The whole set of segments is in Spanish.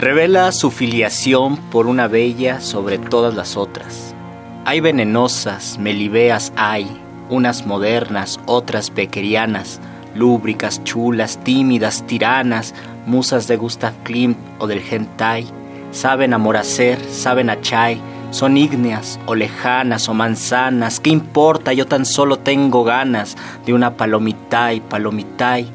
Revela su filiación por una bella sobre todas las otras. Hay venenosas, melibeas hay, unas modernas, otras bequerianas, lúbricas, chulas, tímidas, tiranas, musas de Gustav Klimt o del hentai, saben amoracer, saben achai, son ígneas o lejanas o manzanas, ¿qué importa? Yo tan solo tengo ganas de una palomitay, palomitay,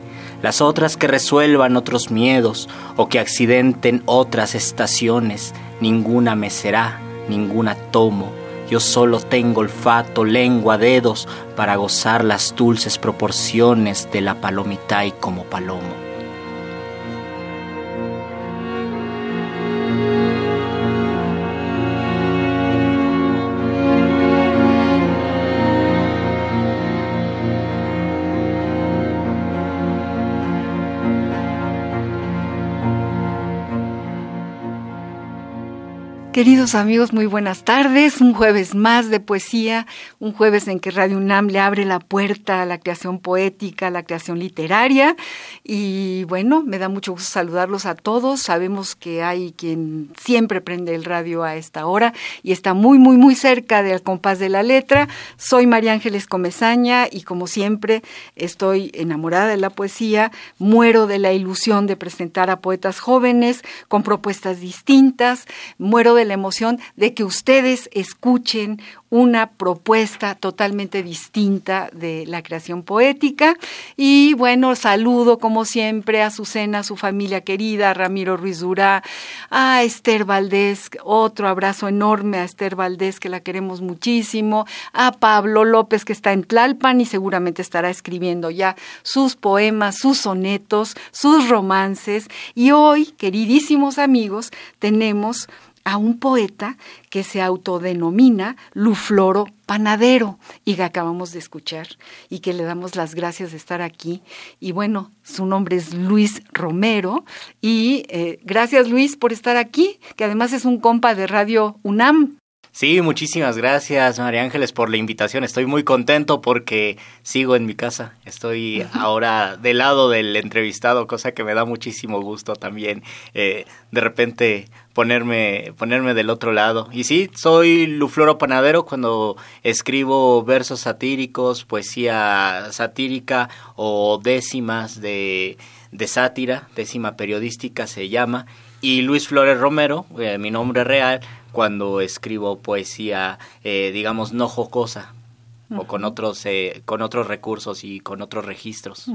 las otras que resuelvan otros miedos o que accidenten otras estaciones, ninguna me será, ninguna tomo. Yo solo tengo olfato, lengua, dedos para gozar las dulces proporciones de la palomitay como palomo. Queridos amigos, muy buenas tardes. Un jueves más de poesía, un jueves en que Radio UNAM le abre la puerta a la creación poética, a la creación literaria. Y bueno, me da mucho gusto saludarlos a todos. Sabemos que hay quien siempre prende el radio a esta hora y está muy, muy, muy cerca del compás de la letra. Soy María Ángeles Comezaña y como siempre estoy enamorada de la poesía. Muero de la ilusión de presentar a poetas jóvenes con propuestas distintas. Muero de la emoción de que ustedes escuchen una propuesta totalmente distinta de la creación poética. Y bueno, saludo como siempre a Susana, a su familia querida, a Ramiro Ruiz Durá, a Esther Valdés, otro abrazo enorme a Esther Valdés, que la queremos muchísimo, a Pablo López, que está en Tlalpan y seguramente estará escribiendo ya sus poemas, sus sonetos, sus romances. Y hoy, queridísimos amigos, tenemos a un poeta que se autodenomina Lufloro Panadero y que acabamos de escuchar y que le damos las gracias de estar aquí. Y bueno, su nombre es Luis Romero y eh, gracias Luis por estar aquí, que además es un compa de Radio UNAM. Sí, muchísimas gracias María Ángeles por la invitación. Estoy muy contento porque sigo en mi casa. Estoy ahora del lado del entrevistado, cosa que me da muchísimo gusto también. Eh, de repente ponerme, ponerme del otro lado. Y sí, soy Lufloro Panadero cuando escribo versos satíricos, poesía satírica o décimas de, de sátira, décima periodística se llama. Y Luis Flores Romero, eh, mi nombre real, cuando escribo poesía, eh, digamos, no jocosa, o con otros, eh, con otros recursos y con otros registros.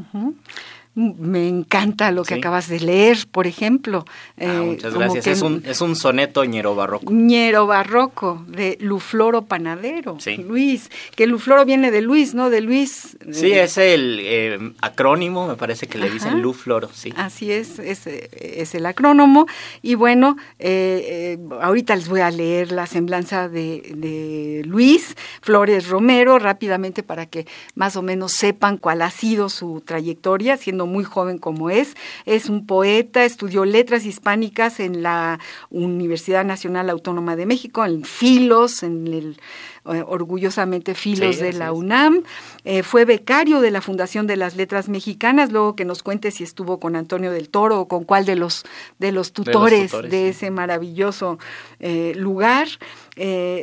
Me encanta lo que acabas de leer, por ejemplo. Ah, eh, muchas gracias. Es un, es un soneto ñero barroco. ñero barroco, de Lufloro Panadero. Sí. Luis, que Lufloro viene de Luis, ¿no? De Luis. Sí, es el eh, acrónimo, me parece que le dicen Lufloro, sí. Así es, es, es el acrónomo. Y bueno, eh, ahorita les voy a leer la semblanza de, de Luis Flores Romero rápidamente para que más o menos sepan cuál ha sido su trayectoria, siendo muy joven como es. Es un poeta, estudió letras hispánicas en la Universidad Nacional Autónoma de México, en Filos, en el eh, orgullosamente Filos de la UNAM. Eh, fue becario de la Fundación de las Letras Mexicanas, luego que nos cuente si estuvo con Antonio del Toro o con cuál de los, de los tutores de, ese maravilloso eh, lugar.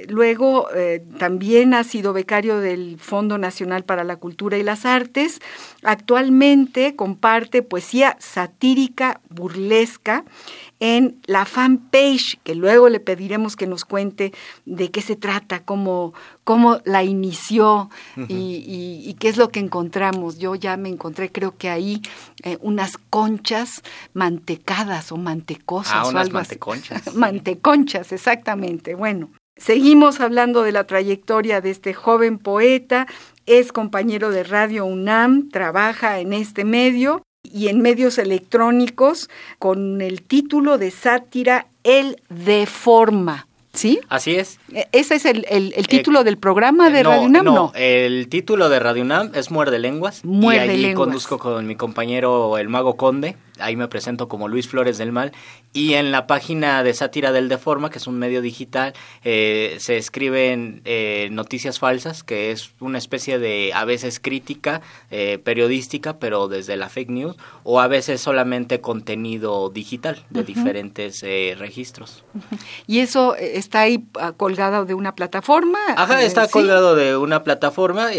Luego también ha sido becario del Fondo Nacional para la Cultura y las Artes. Actualmente comparte poesía satírica, burlesca en la fanpage, que luego le pediremos que nos cuente de qué se trata, cómo, cómo la inició y, qué es lo que encontramos. Yo ya me encontré, creo que ahí, eh, unas conchas mantecadas o mantecosas. Ah, unas manteconchas. manteconchas, exactamente. Bueno, seguimos hablando de la trayectoria de este joven poeta. Es compañero de Radio UNAM, trabaja en este medio y en medios electrónicos con el título de sátira El Deforma. ¿Sí? Así es. E, ¿Ese es el, el, título del programa de Radio UNAM? No, el título de Radio UNAM es Muerde Lenguas. Muerde y ahí conduzco con mi compañero el Mago Conde ahí me presento como Luis Flores del Mal, y en la página de Sátira del Deforma, que es un medio digital, eh, se escriben eh, noticias falsas, que es una especie de, a veces crítica eh, periodística, pero desde la fake news, o a veces solamente contenido digital de diferentes registros. ¿Y eso está ahí ah, colgado de una plataforma? Ajá, está colgado de una plataforma,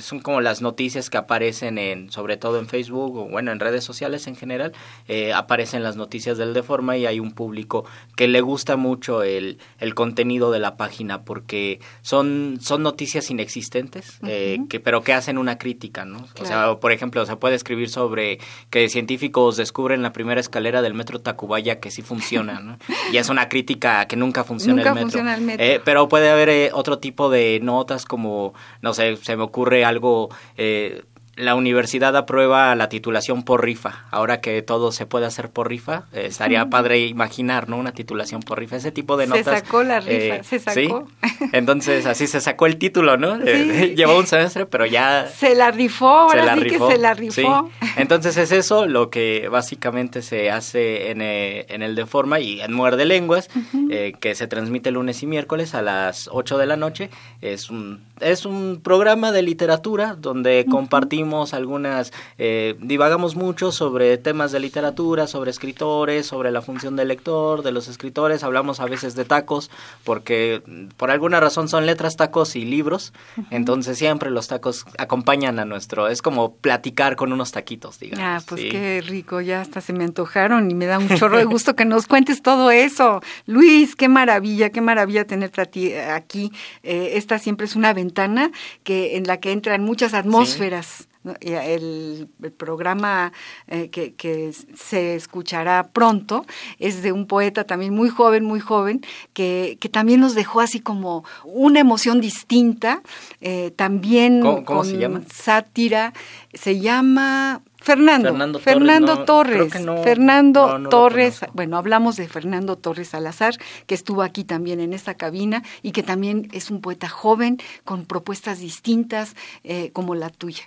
son como las noticias que aparecen en, sobre todo en Facebook, o bueno, en redes sociales en general, eh, aparecen las noticias del Deforma y hay un público que le gusta mucho el, el contenido de la página porque son, son noticias inexistentes, eh, que, pero que hacen una crítica, ¿no? O sea, por ejemplo, se puede escribir sobre que científicos descubren la primera escalera del metro Tacubaya que sí funciona, ¿no? y es una crítica que nunca funciona, el, metro. Funciona el metro. Eh, pero puede haber otro tipo de notas como, no sé, se me ocurre algo... La universidad aprueba la titulación por rifa. Ahora que todo se puede hacer por rifa, eh, estaría padre imaginar, ¿no? Una titulación por rifa. Ese tipo de notas. Se sacó la rifa, eh, se sacó. Entonces, así se sacó el título, ¿no? Eh, llevó un semestre, pero ya. Se la rifó, ahora se la sí rifó. que se la rifó. Entonces, es eso lo que básicamente se hace en, en el de forma y en Muerde Lenguas, que se transmite lunes y miércoles a las 8 de la noche. Es un, es un programa de literatura donde compartimos algunas, eh, divagamos mucho sobre temas de literatura, sobre escritores, sobre la función del lector, de los escritores, hablamos a veces de tacos, porque por alguna razón son letras, tacos y libros, entonces siempre los tacos acompañan a nuestro, es como platicar con unos taquitos, digamos. Ah, pues qué rico, ya hasta se me antojaron y me da un chorro de gusto que nos cuentes todo eso. Luis, qué maravilla, qué maravilla tenerte aquí. Eh, esta siempre es una ventana que en la que entran muchas atmósferas. El, programa eh, que, se escuchará pronto es de un poeta también muy joven, muy joven, que, también nos dejó así como una emoción distinta, eh, también con se llama? sátira, se llama Fernando, Fernando, Torres, Fernando Torres, bueno, hablamos de Fernando Torres Salazar, que estuvo aquí también en esta cabina y que también es un poeta joven con propuestas distintas eh, como la tuya.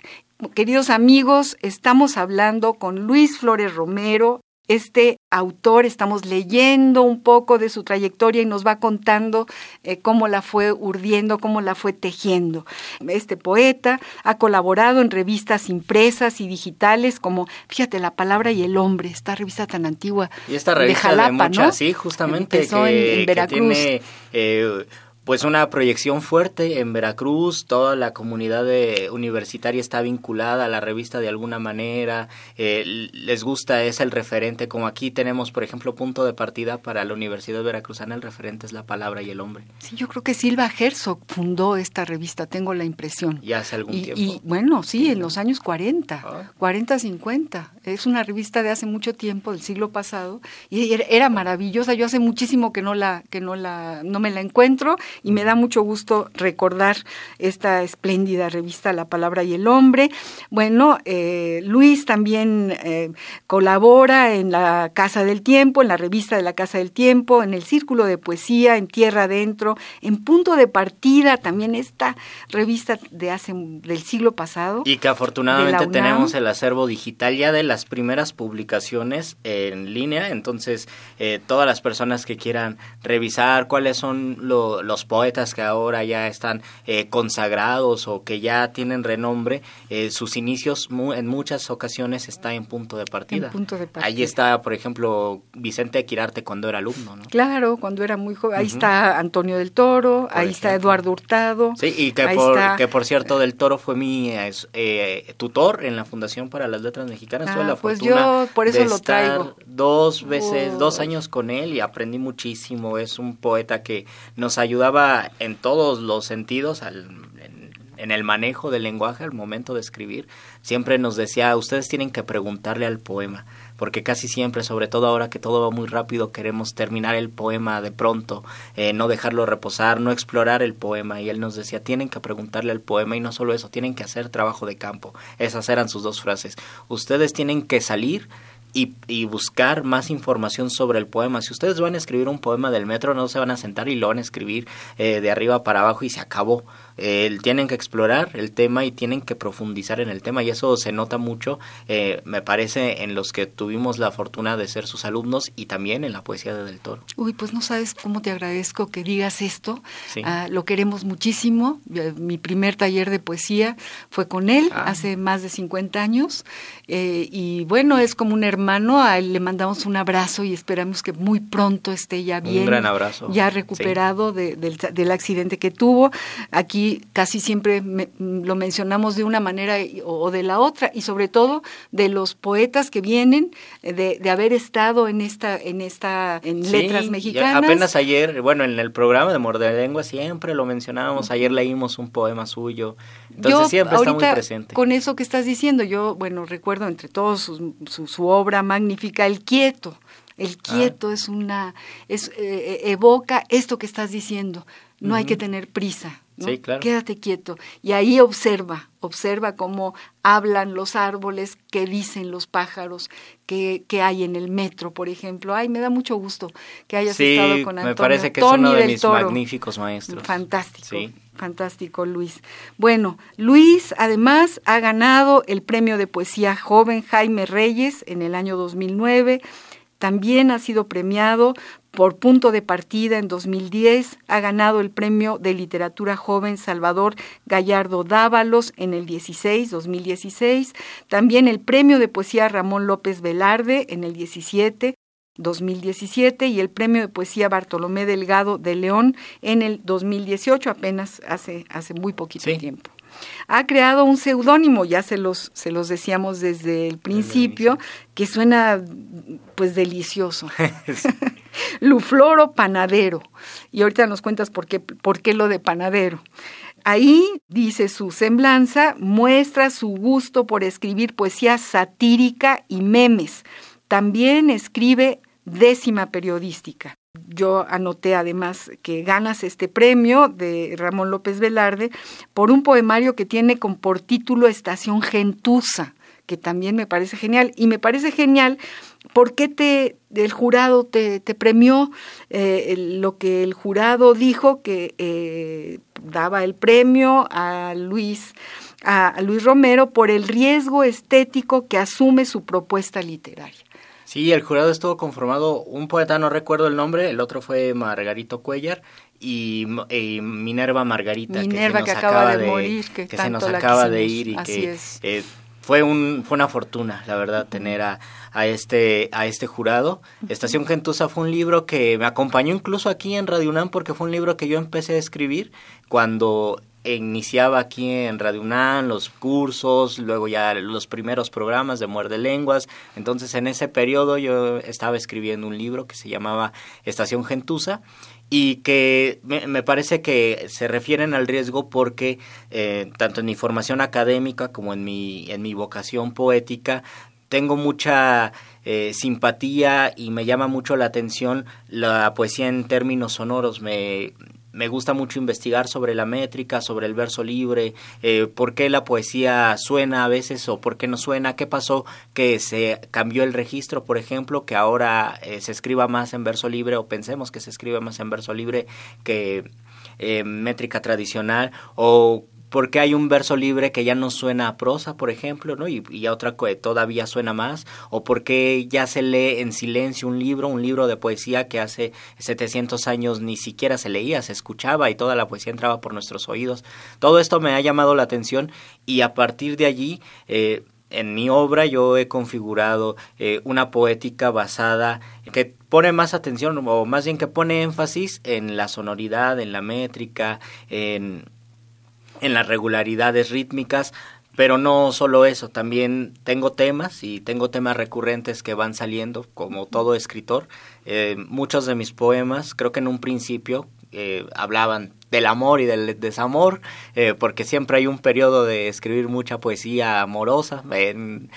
Queridos amigos, estamos hablando con Luis Flores Romero, este autor, estamos leyendo un poco de su trayectoria y nos va contando eh, cómo la fue urdiendo, cómo la fue tejiendo. Este poeta ha colaborado en revistas impresas y digitales como, fíjate, La Palabra y el Hombre, esta revista tan antigua. Y esta revista de, Jalapa, sí, justamente, que, en, Veracruz. tiene, eh, pues una proyección fuerte en Veracruz, toda la comunidad universitaria está vinculada a la revista de alguna manera, eh, les gusta, es el referente, como aquí tenemos, por ejemplo, punto de partida para la Universidad Veracruzana, el referente es la palabra y el hombre. Sí, yo creo que Silva Herzog fundó esta revista, tengo la impresión. Y hace algún y, tiempo. Y bueno, sí, en los años 40, 40, 50. Es una revista de hace mucho tiempo, del siglo pasado, y era maravillosa. Yo hace muchísimo que no la, que no la, no me la encuentro y me da mucho gusto recordar esta espléndida revista La Palabra y el Hombre. Bueno, eh, Luis también eh, colabora en la Casa del Tiempo, en la revista de la Casa del Tiempo, en el Círculo de Poesía, en Tierra Adentro, en Punto de Partida, también esta revista de hace del siglo pasado. Y que afortunadamente tenemos el acervo digital ya de las primeras publicaciones en línea, entonces eh, todas las personas que quieran revisar cuáles son los los poetas que ahora ya están eh, consagrados o que ya tienen renombre, eh, sus inicios en muchas ocasiones está en punto de partida. punto de partida. Ahí está, por ejemplo, Vicente Quirarte cuando era alumno, ¿no? Claro, cuando era muy joven. Ahí está Antonio del Toro, ahí está Eduardo Hurtado. Sí, y que, por, que por cierto del Toro fue mi eh, tutor en la Fundación para las Letras Mexicanas. Ah, la pues yo por eso lo traigo. Dos veces, dos años con él y aprendí muchísimo. Es un poeta que nos ayudaba en todos los sentidos en el manejo del lenguaje al momento de escribir, siempre nos decía, ustedes tienen que preguntarle al poema, porque casi siempre, sobre todo ahora que todo va muy rápido, queremos terminar el poema de pronto, eh, no dejarlo reposar, no explorar el poema, y él nos decía, tienen que preguntarle al poema, y no solo eso, tienen que hacer trabajo de campo. Esas eran sus dos frases. Ustedes tienen que salir y, y, buscar más información sobre el poema. Si ustedes van a escribir un poema del metro, no se van a sentar y lo van a escribir eh, de arriba para abajo y se acabó. Eh, tienen que explorar el tema y tienen que profundizar en el tema y eso se nota mucho, eh, me parece, en los que tuvimos la fortuna de ser sus alumnos y también en la poesía de Del Toro. Uy, pues no sabes cómo te agradezco que digas esto. Ah, lo queremos muchísimo. Mi primer taller de poesía fue con él ah. hace más de 50 años y bueno, es como un hermano a él le mandamos un abrazo y esperamos que muy pronto esté ya bien. Un gran abrazo. Ya recuperado del, accidente que tuvo. Aquí casi siempre lo mencionamos de una manera o, de la otra y sobre todo de los poetas que vienen eh, de, haber estado en esta, en esta, en letras mexicanas. apenas ayer, bueno, en el programa de Morde Lengua siempre lo mencionábamos. Ayer leímos un poema suyo. Entonces siempre está muy presente. Con eso que estás diciendo, yo, bueno, recuerdo entre todos su, su obra magnífica, el quieto. El ah. quieto es una, es, eh, eh, evoca esto que estás diciendo. No hay que tener prisa. Quédate quieto. Y ahí observa, observa cómo hablan los árboles, qué dicen los pájaros, qué, qué, hay en el metro, por ejemplo. Ay, me da mucho gusto que hayas estado con Antonio. Me parece que es uno de mis magníficos maestros. Fantástico. Fantástico, Luis. Bueno, Luis además ha ganado el premio de poesía joven Jaime Reyes en el año 2009. También ha sido premiado por punto de partida en 2010. Ha ganado el premio de literatura joven Salvador Gallardo Dávalos en el 16, 2016. También el premio de poesía Ramón López Velarde en el 17. 2017 y el Premio de Poesía Bartolomé Delgado de León en el 2018, apenas hace, hace muy poquito tiempo. Ha creado un seudónimo, ya se los, se los decíamos desde el principio, que suena pues delicioso. Lufloro Panadero. Y ahorita nos cuentas por qué, por qué lo de panadero. Ahí, dice su semblanza, muestra su gusto por escribir poesía satírica y memes. También escribe décima periodística. Yo anoté además que ganas este premio de Ramón López Velarde por un poemario que tiene como por título Estación Gentusa, que también me parece genial. Y me parece genial porque te, el jurado te, premió eh, lo que el jurado dijo que eh, daba el premio a Luis, a Luis Romero por el riesgo estético que asume su propuesta literaria. Sí, el jurado estuvo conformado, un poeta no recuerdo el nombre, el otro fue Margarito Cuellar y, Minerva Margarita. Minerva que, acaba, de, morir, que, se nos acaba de ir y que eh, fue, un, fue una fortuna, la verdad, tener a, a, este, a este jurado. Estación Gentusa fue un libro que me acompañó incluso aquí en Radio UNAM porque fue un libro que yo empecé a escribir cuando iniciaba aquí en Radio UNAM los cursos, luego ya los primeros programas de Muerde Lenguas. Entonces, en ese periodo yo estaba escribiendo un libro que se llamaba Estación Gentusa y que me, parece que se refieren al riesgo porque eh, tanto en mi formación académica como en mi, en mi vocación poética tengo mucha eh, simpatía y me llama mucho la atención la poesía en términos sonoros. Me, me gusta mucho investigar sobre la métrica, sobre el verso libre, eh, por qué la poesía suena a veces o por qué no suena, qué pasó que se cambió el registro, por ejemplo, que ahora eh, se escriba más en verso libre o pensemos que se escribe más en verso libre que eh, métrica tradicional o porque hay un verso libre que ya no suena a prosa, por ejemplo, ¿no? Y, y otra que todavía suena más, o porque ya se lee en silencio un libro, un libro de poesía que hace 700 años ni siquiera se leía, se escuchaba y toda la poesía entraba por nuestros oídos. Todo esto me ha llamado la atención y a partir de allí eh, en mi obra yo he configurado eh, una poética basada que pone más atención o más bien que pone énfasis en la sonoridad, en la métrica, en, en las regularidades rítmicas, pero no solo eso, también tengo temas y tengo temas recurrentes que van saliendo, como todo escritor. Eh, muchos de mis poemas, creo que en un principio eh, hablaban del amor y del desamor, eh, porque siempre hay un periodo de escribir mucha poesía amorosa, en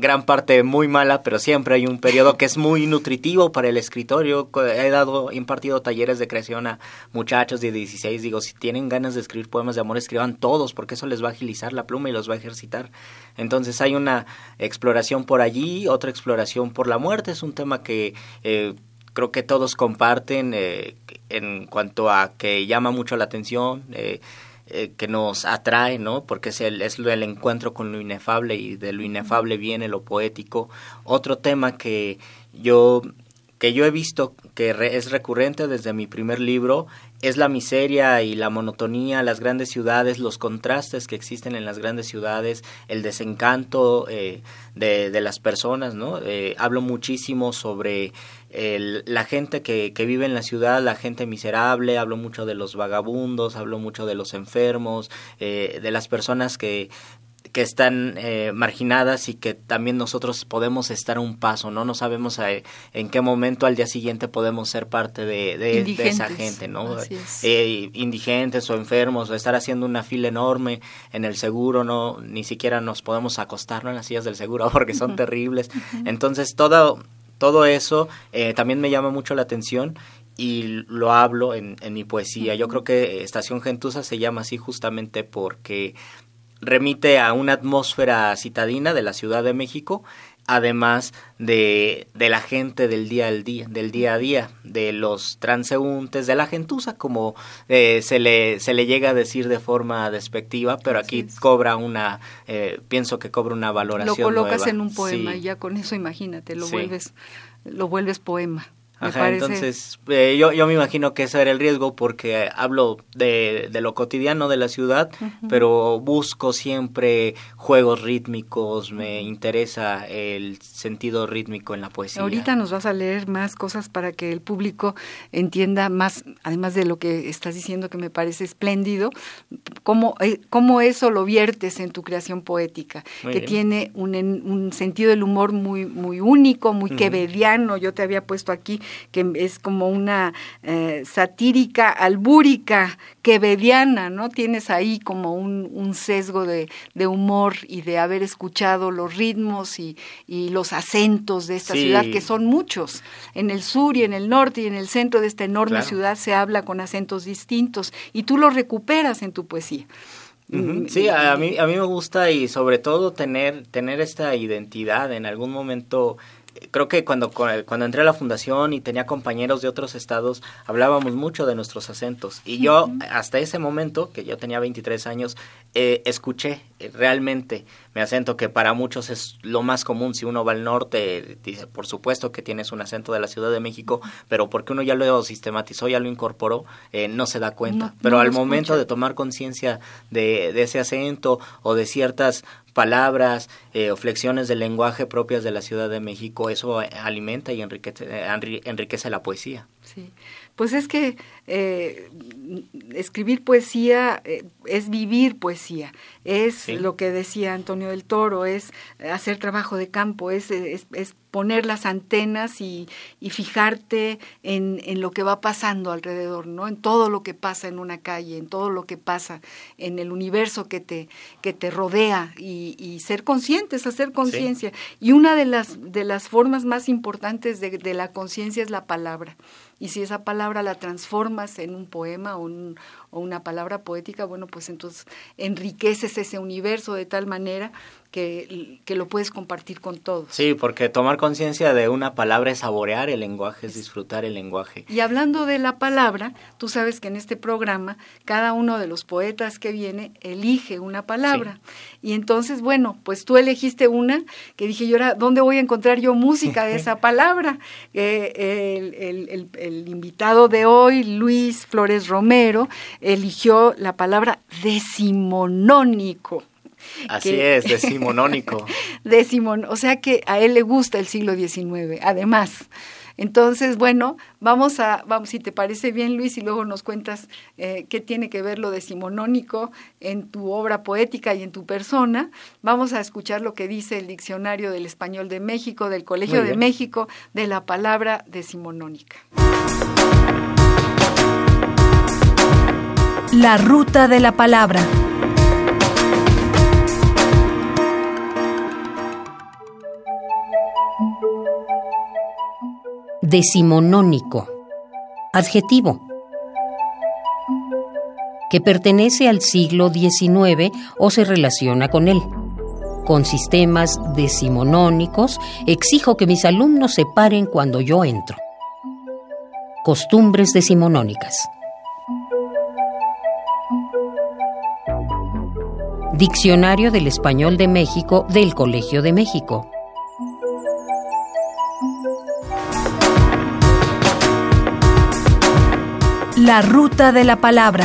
gran parte muy mala, pero siempre hay un periodo que es muy nutritivo para el escritorio. He dado, impartido talleres de creación a muchachos de 16, digo, si tienen ganas de escribir poemas de amor, escriban todos, porque eso les va a agilizar la pluma y los va a ejercitar. Entonces hay una exploración por allí, otra exploración por la muerte, es un tema que... Eh, creo que todos comparten eh, en cuanto a que llama mucho la atención, eh, eh, que nos atrae, ¿no? Porque es el, es el encuentro con lo inefable y de lo inefable viene lo poético. Otro tema que yo que yo he visto que es recurrente desde mi primer libro es la miseria y la monotonía, las grandes ciudades, los contrastes que existen en las grandes ciudades, el desencanto eh, de, de, las personas, ¿no? Eh, hablo muchísimo sobre el, la gente que, que, vive en la ciudad, la gente miserable, hablo mucho de los vagabundos, hablo mucho de los enfermos, eh, de las personas que que están eh, marginadas y que también nosotros podemos estar un paso, ¿no? No sabemos eh, en qué momento al día siguiente podemos ser parte de, de, esa gente, ¿no? Eh, indigentes o enfermos, o estar haciendo una fila enorme en el seguro, ¿no? Ni siquiera nos podemos acostar en las sillas del seguro porque son terribles. Entonces, todo, todo eso eh, también me llama mucho la atención y lo hablo en, mi poesía. Yo creo que Estación Gentusa se llama así justamente porque remite a una atmósfera citadina de la Ciudad de México, además de, de la gente del día al día, del día a día, de los transeúntes, de la gentuza, como eh, se, le, se le llega a decir de forma despectiva, pero aquí cobra una, eh, pienso que cobra una valoración. Lo colocas nueva. en un poema Sí. y ya con eso imagínate, lo Sí. vuelves, lo vuelves poema. Ajá, entonces eh, yo, yo me imagino que ese era el riesgo porque hablo de, de lo cotidiano de la ciudad, pero busco siempre juegos rítmicos, me interesa el sentido rítmico en la poesía. Ahorita nos vas a leer más cosas para que el público entienda más, además de lo que estás diciendo que me parece espléndido, cómo, eh, cómo eso lo viertes en tu creación poética, Muy que bien. tiene un, un sentido del humor muy, muy único, muy quevediano. Yo te había puesto aquí que es como una eh, satírica, albúrica, quevediana, ¿no? Tienes ahí como un, un sesgo de, de humor y de haber escuchado los ritmos y, y los acentos de esta Sí. ciudad, que son muchos. En el sur y en el norte y en el centro de esta enorme Claro. ciudad se habla con acentos distintos y tú los recuperas en tu poesía. Mm, Sí, a mí, a mí me gusta y sobre todo tener, tener esta identidad en algún momento. Creo que cuando, cuando entré a la fundación y tenía compañeros de otros estados, hablábamos mucho de nuestros acentos. Y yo, hasta ese momento, que yo tenía 23 años, eh, escuché realmente mi acento, que para muchos es lo más común. Si uno va al norte, dice, por supuesto que tienes un acento de la Ciudad de México, pero porque uno ya lo sistematizó, ya lo incorporó, eh, no se da cuenta. No, pero no al momento escucha. de tomar conciencia de, de ese acento o de ciertas palabras eh, o flexiones del lenguaje propias de la Ciudad de México, eso alimenta y enriquece, eh, enri- enriquece la poesía. Sí, pues es que eh, escribir poesía eh, es vivir poesía, es Sí. lo que decía Antonio del Toro, es hacer trabajo de campo, es, es, es poner las antenas y, y fijarte en, en lo que va pasando alrededor, ¿no? En todo lo que pasa en una calle, en todo lo que pasa en el universo que te, que te rodea y, y ser conscientes, hacer conciencia. Y una de las, de las formas más importantes de, de la conciencia es la palabra. Y si esa palabra la transformas en un poema o, un- o una palabra poética, bueno, pues entonces enriqueces ese universo de tal manera que, que, lo puedes compartir con todos. Sí, porque tomar conciencia de una palabra es saborear el lenguaje, es disfrutar el lenguaje. Y hablando de la palabra, tú sabes que en este programa cada uno de los poetas que viene elige una palabra. Y entonces, bueno, pues tú elegiste una que dije yo, ahora, ¿dónde voy a encontrar yo música de esa palabra? Eh, el, el, el invitado de hoy, Luis Flores Romero, eligió la palabra decimonónico. Así es, decimonónico. Decimon, o sea que a él le gusta el siglo XIX, además. Entonces, bueno, vamos a, vamos, si te parece bien, Luis, y luego nos cuentas eh, qué tiene que ver lo decimonónico en tu obra poética y en tu persona. Vamos a escuchar lo que dice el Diccionario del Español de México, del Colegio de México, de la palabra decimonónica. La ruta de la palabra. Decimonónico. Adjetivo. Que pertenece al siglo XIX o se relaciona con él. Con sistemas decimonónicos exijo que mis alumnos se paren cuando yo entro. Costumbres decimonónicas. Diccionario del Español de México del Colegio de México. La ruta de la palabra.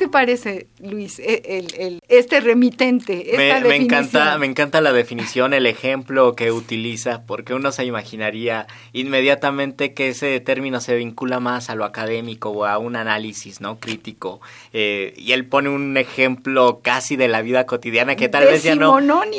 Te parece, Luis, e, el, este remitente? Esta me, encanta, me encanta la definición, el ejemplo que utiliza, porque uno se imaginaría inmediatamente que ese término se vincula más a lo académico o a un análisis no crítico. Eh, y él pone un ejemplo casi de la vida cotidiana que tal vez ya no,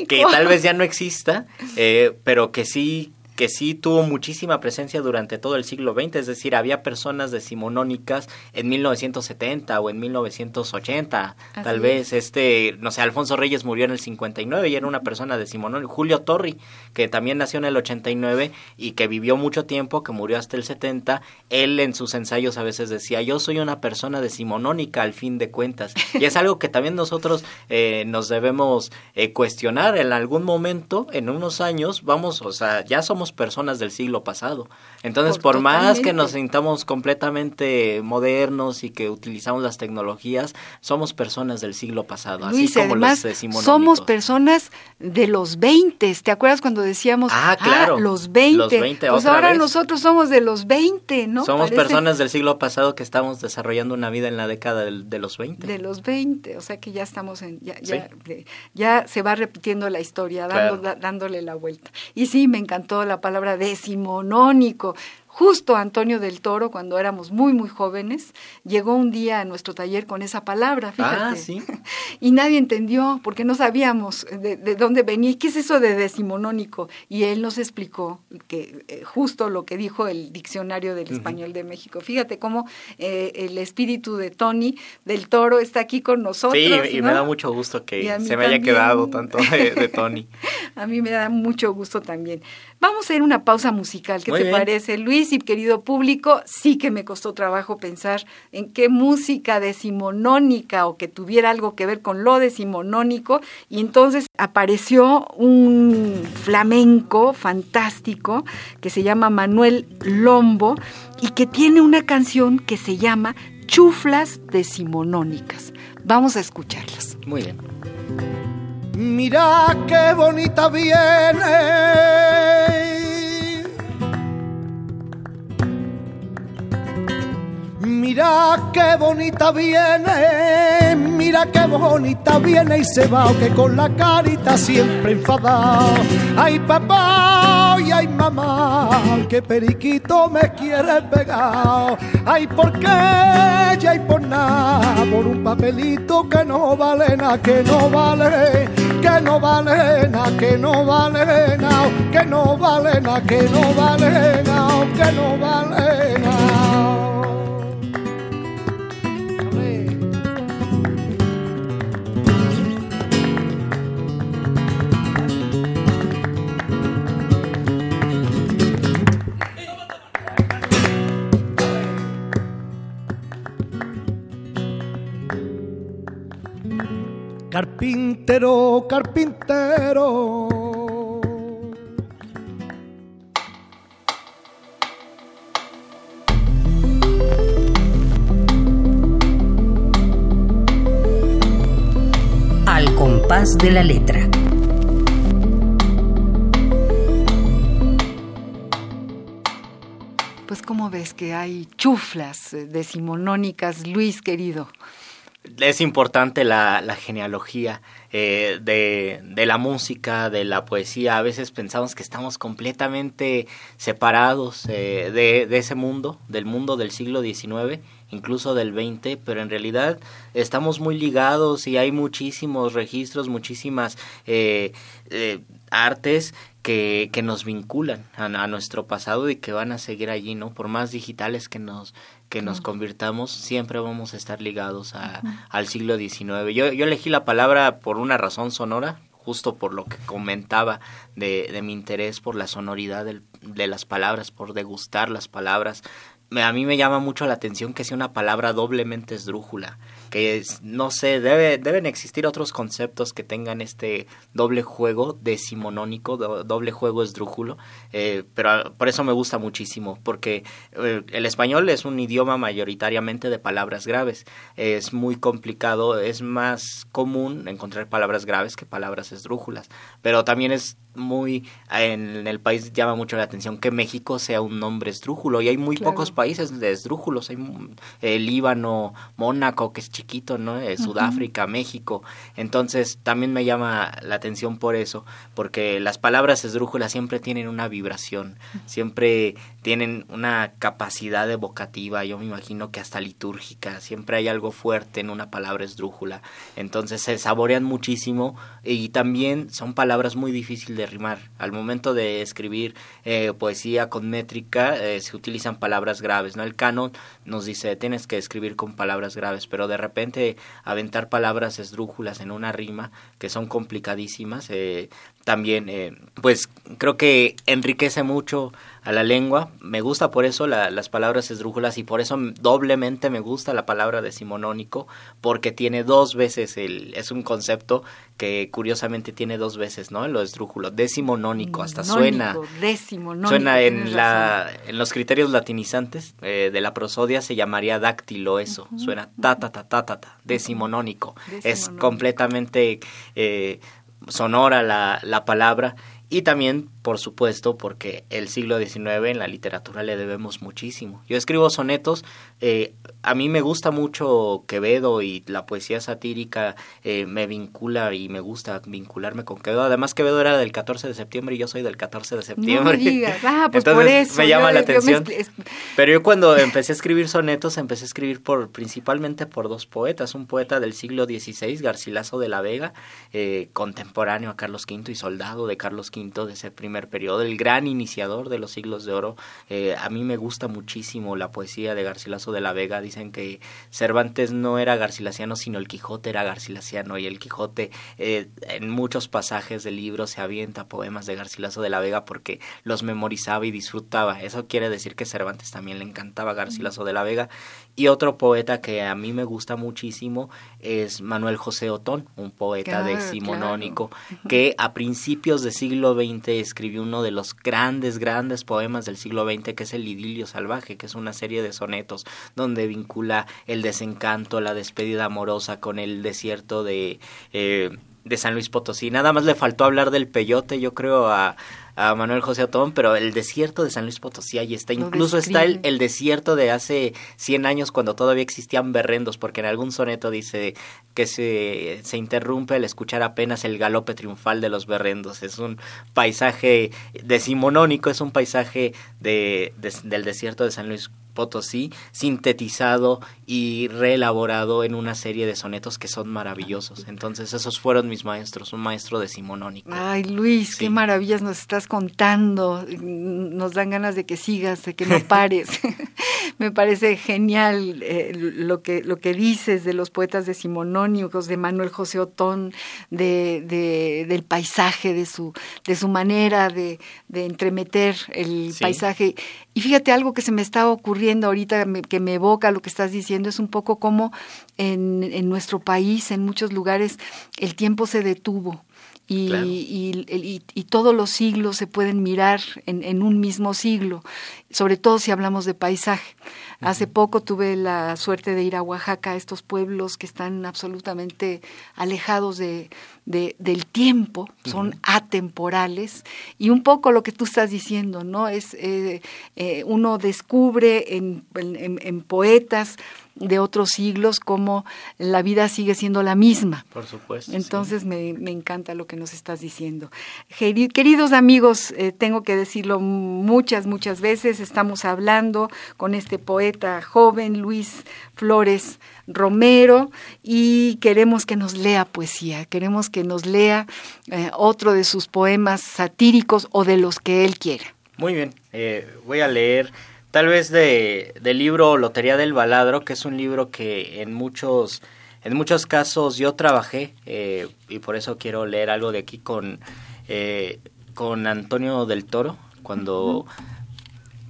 que tal vez ya no exista, eh, pero que sí que sí tuvo muchísima presencia durante todo el siglo XX, es decir, había personas decimonónicas en 1970 o en 1980, tal vez, este, no sé, Alfonso Reyes murió en el 59 y era una persona decimonónica, Julio Torri, que también nació en el 89 y que vivió mucho tiempo, que murió hasta el 70, él en sus ensayos a veces decía, yo soy una persona decimonónica al fin de cuentas, y es algo que también nosotros eh, nos debemos eh, cuestionar. En algún momento, en unos años, vamos, o sea, ya somos personas del siglo pasado. Entonces, por, más que nos sintamos completamente modernos y que utilizamos las tecnologías, somos personas del siglo pasado, así como los decimos. Somos personas de los 20. ¿Te acuerdas cuando decíamos, ah, claro, los 20? Los 20 pues ahora nosotros somos de los 20, ¿no? Somos personas del siglo pasado que estamos desarrollando una vida en la década de, los 20. De los 20, o sea que ya estamos en, ya, ya, se va repitiendo la historia, dándole la vuelta. Y sí, me encantó la palabra decimonónico Justo Antonio del Toro, cuando éramos muy, muy jóvenes, llegó un día a nuestro taller con esa palabra, ah, fíjate. Ah, ¿sí? Y nadie entendió, porque no sabíamos de, dónde venía. ¿Qué es eso de decimonónico? Y él nos explicó que eh, justo lo que dijo el diccionario del español de México. Fíjate cómo eh, el espíritu de Tony del Toro está aquí con nosotros. Sí, y me da mucho gusto que se me haya quedado tanto de, Tony. a mí me da mucho gusto también. Vamos a hacer una pausa musical, ¿qué te parece, Luis? y querido público, sí que me costó trabajo pensar en qué música decimonónica o que tuviera algo que ver con lo decimonónico. Y entonces apareció un flamenco fantástico que se llama Manuel Lombo y que tiene una canción que se llama Chuflas decimonónicas. Vamos a escucharlas. Muy bien. Mira qué bonita viene. Mira qué bonita viene, mira qué bonita viene y se va, que con la carita siempre enfadado. Ay papá que periquito me quiere pegar. Ay por qué, ya y por nada, por un papelito que no vale nada, que no vale, que no vale nada, que no vale nada, que no vale nada, que no vale nada, que no vale nada. Carpintero, carpintero. Al compás de la letra. Pues como ves que hay chuflas eh, decimonónicas, Luis querido. Es importante la, la genealogía eh, de, de, la música, de la poesía. A veces pensamos que estamos completamente separados eh, de, de, ese mundo, del mundo del siglo XIX, incluso del XX, pero en realidad estamos muy ligados y hay muchísimos registros, muchísimas eh, eh artes que, que nos vinculan a, a, nuestro pasado y que van a seguir allí, ¿no? Por más digitales que nos que nos convirtamos, siempre vamos a estar ligados a, al siglo XIX. Yo, yo elegí la palabra por una razón sonora, justo por lo que comentaba de, de mi interés por la sonoridad del, de las palabras, por degustar las palabras. A mí me llama mucho la atención que sea una palabra doblemente esdrújula que es, no sé, debe, deben existir otros conceptos que tengan este doble juego decimonónico, do, doble juego esdrújulo, eh, pero por eso me gusta muchísimo, porque eh, el español es un idioma mayoritariamente de palabras graves, es muy complicado, es más común encontrar palabras graves que palabras esdrújulas, pero también es muy en el país llama mucho la atención que México sea un nombre esdrújulo y hay muy claro. pocos países de esdrújulos hay eh, Líbano Mónaco que es chiquito no eh, Sudáfrica uh -huh. México entonces también me llama la atención por eso porque las palabras esdrújulas siempre tienen una vibración uh -huh. siempre tienen una capacidad evocativa yo me imagino que hasta litúrgica siempre hay algo fuerte en una palabra esdrújula entonces se saborean muchísimo y también son palabras muy difíciles de rimar. Al momento de escribir eh, poesía con métrica eh, se utilizan palabras ¿no? El canon nos dice tienes que escribir con palabras graves, pero de repente aventar palabras esdrújulas en una rima que son complicadísimas eh, también eh, pues creo que enriquece mucho a la lengua. Me gusta por eso la, las palabras esdrújulas y por eso doblemente me gusta la palabra decimonónico porque tiene dos veces el es un concepto que curiosamente tiene dos veces, ¿no? Lo esdrújulo, decimonónico, hasta suena decimonónico, suena en la razón. en los criterios latinizantes eh, de la prosodia se llamaría dáctilo eso, uh -huh. suena ta ta ta ta ta, ta decimonónico. decimonónico. Es completamente eh, sonora la, la palabra y también, por supuesto, porque el siglo XIX en la literatura le debemos muchísimo. Yo escribo sonetos, eh, a mí me gusta mucho Quevedo y la poesía satírica eh, me vincula y me gusta vincularme con Quevedo. Además, Quevedo era del 14 de septiembre y yo soy del 14 de septiembre. No me digas. Ah, pues Entonces, por eso. Me llama yo, la atención. Me... Pero yo cuando empecé a escribir sonetos, empecé a escribir por principalmente por dos poetas. Un poeta del siglo XVI, Garcilaso de la Vega, eh, contemporáneo a Carlos V y soldado de Carlos V de ese primer periodo, el gran iniciador de los siglos de oro. Eh, a mí me gusta muchísimo la poesía de Garcilaso de la Vega. Dicen que Cervantes no era garcilasiano, sino el Quijote era garcilasiano y el Quijote eh, en muchos pasajes del libro se avienta poemas de Garcilaso de la Vega porque los memorizaba y disfrutaba. Eso quiere decir que Cervantes también le encantaba Garcilaso de la Vega. Y otro poeta que a mí me gusta muchísimo es Manuel José Otón, un poeta claro, decimonónico claro. que a principios del siglo XX escribió uno de los grandes, grandes poemas del siglo XX, que es el Idilio Salvaje, que es una serie de sonetos donde vincula el desencanto, la despedida amorosa con el desierto de, eh, de San Luis Potosí. Nada más le faltó hablar del peyote, yo creo, a, a Manuel José Otón, pero el desierto de San Luis Potosí ahí está. Lo Incluso describe. está el, el, desierto de hace 100 años cuando todavía existían berrendos, porque en algún soneto dice que se, se interrumpe al escuchar apenas el galope triunfal de los berrendos. Es un paisaje decimonónico, es un paisaje de, de, del desierto de San Luis Potosí, sintetizado y reelaborado en una serie de sonetos que son maravillosos. Entonces, esos fueron mis maestros, un maestro decimonónico. Ay, Luis, sí. qué maravillas nos estás contando. Nos dan ganas de que sigas, de que no pares. me parece genial eh, lo, que, lo que dices de los poetas decimonónicos, de Manuel José Otón, de, de, del paisaje, de su, de su manera de, de entremeter el paisaje. Y fíjate algo que se me está ocurriendo ahorita, que me evoca lo que estás diciendo, es un poco como en, en nuestro país, en muchos lugares, el tiempo se detuvo y, y, todos los siglos se pueden mirar en, un mismo siglo, sobre todo si hablamos de paisaje. Hace poco tuve la suerte de ir a Oaxaca, a estos pueblos que están absolutamente alejados de, del tiempo, son atemporales, y un poco lo que tú estás diciendo, ¿no? Es eh, eh, uno descubre en, en poetas de otros siglos, como la vida sigue siendo la misma. Por supuesto. Entonces me, me, encanta lo que nos estás diciendo. Queridos amigos, eh, tengo que decirlo muchas, muchas veces, estamos hablando con este poeta joven, Luis Flores Romero, y queremos que nos lea poesía, queremos que nos lea eh, otro de sus poemas satíricos o de los que él quiera. Muy bien, eh, voy a leer tal vez de, del libro Lotería del Baladro, que es un libro que en muchos, en muchos casos yo trabajé eh, y por eso quiero leer algo de aquí con, eh, con Antonio del Toro, cuando,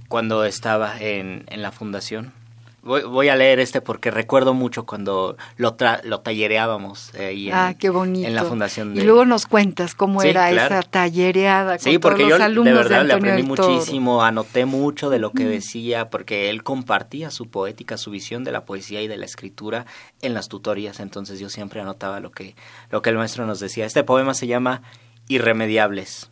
cuando estaba en, en la fundación. Voy, a leer este porque recuerdo mucho cuando lo, lo tallereábamos ahí en, ah, qué bonito. en la fundación. De... Y luego nos cuentas cómo era esa tallereada con sí, porque todos yo, alumnos de verdad le aprendí muchísimo, anoté mucho de lo que decía porque él compartía su poética, su visión de la poesía y de la escritura en las tutorías, entonces yo siempre anotaba lo que, lo que el maestro nos decía. Este poema se llama Irremediables.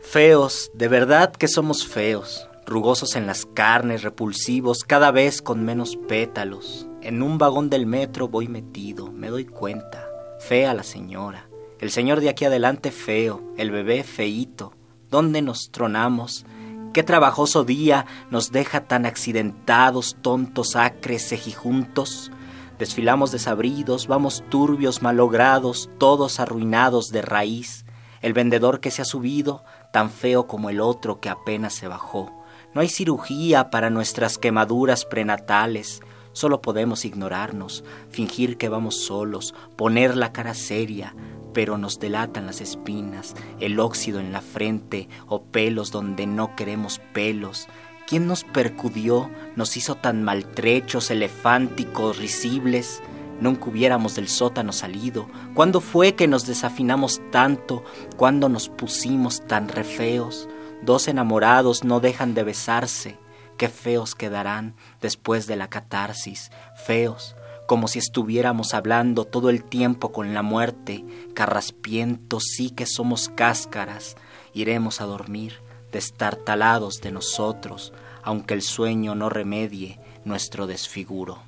Feos, de verdad que somos feos rugosos en las carnes, repulsivos, cada vez con menos pétalos. En un vagón del metro voy metido, me doy cuenta. Fea la señora. El señor de aquí adelante feo, el bebé feíto. ¿Dónde nos tronamos? ¿Qué trabajoso día nos deja tan accidentados, tontos, acres, cejijuntos? Desfilamos desabridos, vamos turbios, malogrados, todos arruinados de raíz. El vendedor que se ha subido, tan feo como el otro que apenas se bajó. No hay cirugía para nuestras quemaduras prenatales. Solo podemos ignorarnos, fingir que vamos solos, poner la cara seria, pero nos delatan las espinas, el óxido en la frente o pelos donde no queremos pelos. ¿Quién nos percudió, nos hizo tan maltrechos, elefánticos, risibles? Nunca hubiéramos del sótano salido. ¿Cuándo fue que nos desafinamos tanto? ¿Cuándo nos pusimos tan refeos? Dos enamorados no dejan de besarse. Qué feos quedarán después de la catarsis, feos, como si estuviéramos hablando todo el tiempo con la muerte. Carraspientos sí que somos cáscaras. Iremos a dormir, destartalados de nosotros, aunque el sueño no remedie nuestro desfiguro.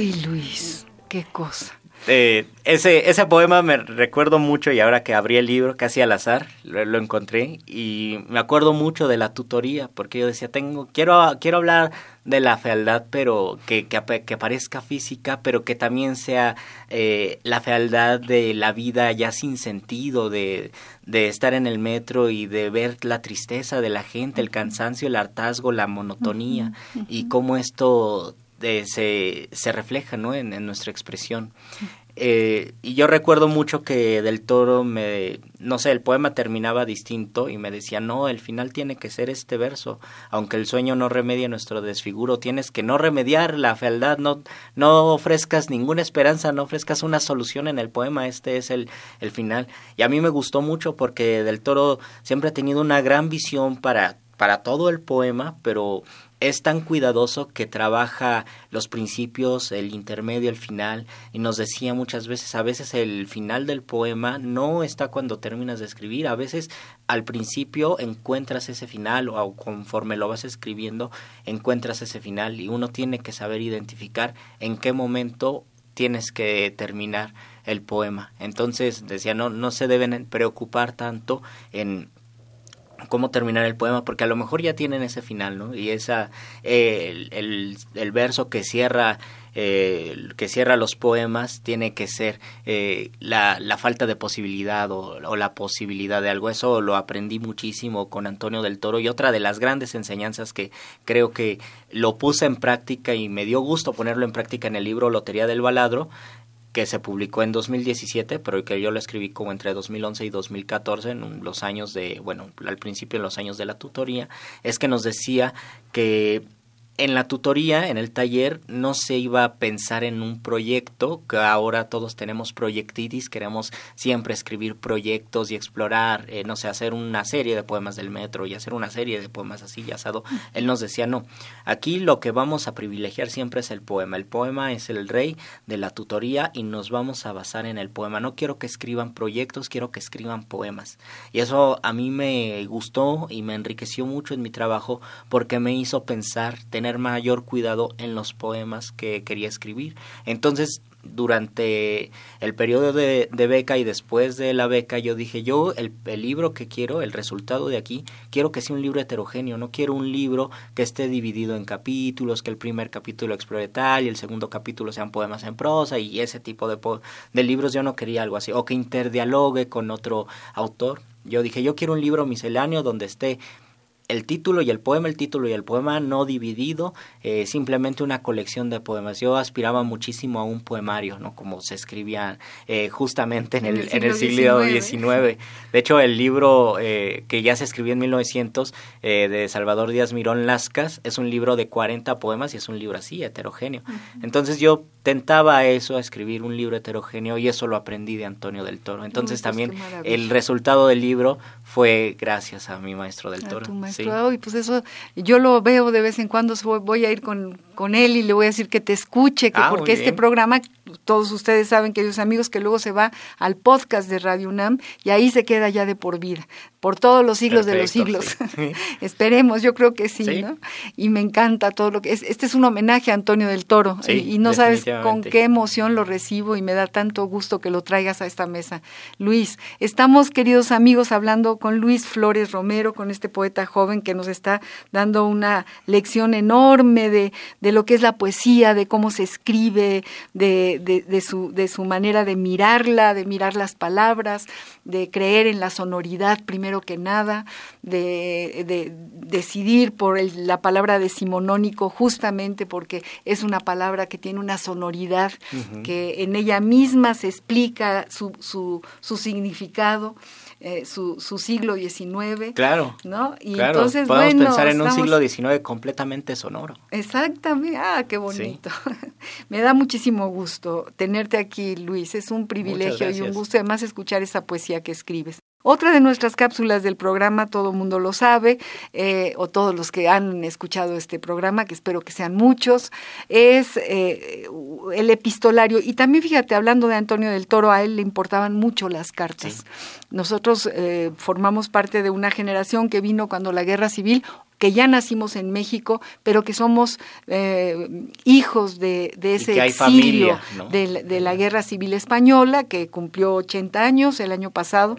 Ay, Luis, qué cosa. Eh, ese, ese poema me recuerdo mucho y ahora que abrí el libro casi al azar lo, encontré y me acuerdo mucho de la tutoría porque yo decía tengo quiero quiero hablar de la fealdad pero que, que, parezca física pero que también sea eh, la fealdad de la vida ya sin sentido de, de estar en el metro y de ver la tristeza de la gente el cansancio el hartazgo la monotonía y cómo esto se, se refleja ¿no? en, nuestra expresión. Eh, y yo recuerdo mucho que del toro me, no sé, el poema terminaba distinto y me decía, no, el final tiene que ser este verso, aunque el sueño no remedie nuestro desfiguro, tienes que no remediar la fealdad, no, no ofrezcas ninguna esperanza, no ofrezcas una solución en el poema, este es el, el final. Y a mí me gustó mucho porque del toro siempre ha tenido una gran visión para para todo el poema, pero es tan cuidadoso que trabaja los principios, el intermedio, el final, y nos decía muchas veces, a veces el final del poema no está cuando terminas de escribir, a veces al principio encuentras ese final o conforme lo vas escribiendo encuentras ese final y uno tiene que saber identificar en qué momento tienes que terminar el poema. Entonces decía, no, no se deben preocupar tanto en cómo terminar el poema, porque a lo mejor ya tienen ese final, ¿no? Y esa, el, el, el, verso que cierra eh, que cierra los poemas tiene que ser eh, la, la, falta de posibilidad o, o, la posibilidad de algo. Eso lo aprendí muchísimo con Antonio del Toro y otra de las grandes enseñanzas que creo que lo puse en práctica y me dio gusto ponerlo en práctica en el libro Lotería del Baladro que se publicó en 2017, pero que yo lo escribí como entre 2011 y 2014, en los años de, bueno, al principio en los años de la tutoría, es que nos decía que en la tutoría, en el taller, no se iba a pensar en un proyecto, que ahora todos tenemos proyectitis, queremos siempre escribir proyectos y explorar, eh, no sé, hacer una serie de poemas del metro y hacer una serie de poemas así y asado. Él nos decía, no, aquí lo que vamos a privilegiar siempre es el poema. El poema es el rey de la tutoría y nos vamos a basar en el poema. No quiero que escriban proyectos, quiero que escriban poemas. Y eso a mí me gustó y me enriqueció mucho en mi trabajo porque me hizo pensar, tener mayor cuidado en los poemas que quería escribir. Entonces, durante el periodo de, beca y después de la beca, yo dije, yo el, libro que quiero, el resultado de aquí, quiero que sea un libro heterogéneo, no quiero un libro que esté dividido en capítulos, que el primer capítulo explore tal y el segundo capítulo sean poemas en prosa y ese tipo de, de libros, yo no quería algo así, o que interdialogue con otro autor. Yo dije, yo quiero un libro misceláneo donde esté el título y el poema, el título y el poema no dividido, eh, simplemente una colección de poemas. Yo aspiraba muchísimo a un poemario, ¿no? Como se escribía eh, justamente en el, en el siglo XIX. De hecho, el libro eh, que ya se escribió en 1900 de Salvador Díaz Mirón Lascas es un libro de 40 poemas y es un libro así, heterogéneo. Entonces yo tentaba eso, a escribir un libro heterogéneo y eso lo aprendí de Antonio del Toro. Entonces pues también el resultado del libro fue gracias a mi maestro del Toro. Y pues eso yo lo veo de vez en cuando, voy a ir con, con él y le voy a decir que te escuche, que ah, porque este programa, todos ustedes saben, queridos amigos, que luego se va al podcast de Radio UNAM y ahí se queda ya de por vida, por todos los siglos de los siglos. Esperemos, yo creo que sí, ¿no? Y me encanta todo lo que es. Este es un homenaje a Antonio del Toro y, no sabes con qué emoción lo recibo y me da tanto gusto que lo traigas a esta mesa. Luis, estamos, queridos amigos, hablando con Luis Flores Romero, con este poeta joven que nos está dando una lección enorme de, de lo que es la poesía, de cómo se escribe, de, de, su, de su manera de mirarla, de mirar las palabras, de creer en la sonoridad primero que nada, de, de decidir por la palabra decimonónico justamente porque es una palabra que tiene una sonoridad que en ella misma se explica su, su, su significado. Eh, su, su, siglo XIX. Claro. ¿no? Y entonces, Podemos pensar en un siglo XIX completamente sonoro. Exactamente. Ah, qué bonito. Me da muchísimo gusto tenerte aquí, Luis. Es un privilegio y un gusto además escuchar esa poesía que escribes. Otra de nuestras cápsulas del programa, todo el mundo lo sabe, eh, o todos los que han escuchado este programa, que espero que sean muchos, es eh, el epistolario. Y también fíjate, hablando de Antonio del Toro, a él le importaban mucho las cartas. Nosotros eh, formamos parte de una generación que vino cuando la guerra civil que ya nacimos en México, pero que somos hijos de, ese exilio de, de, la Guerra Civil Española, que cumplió 80 años el año pasado.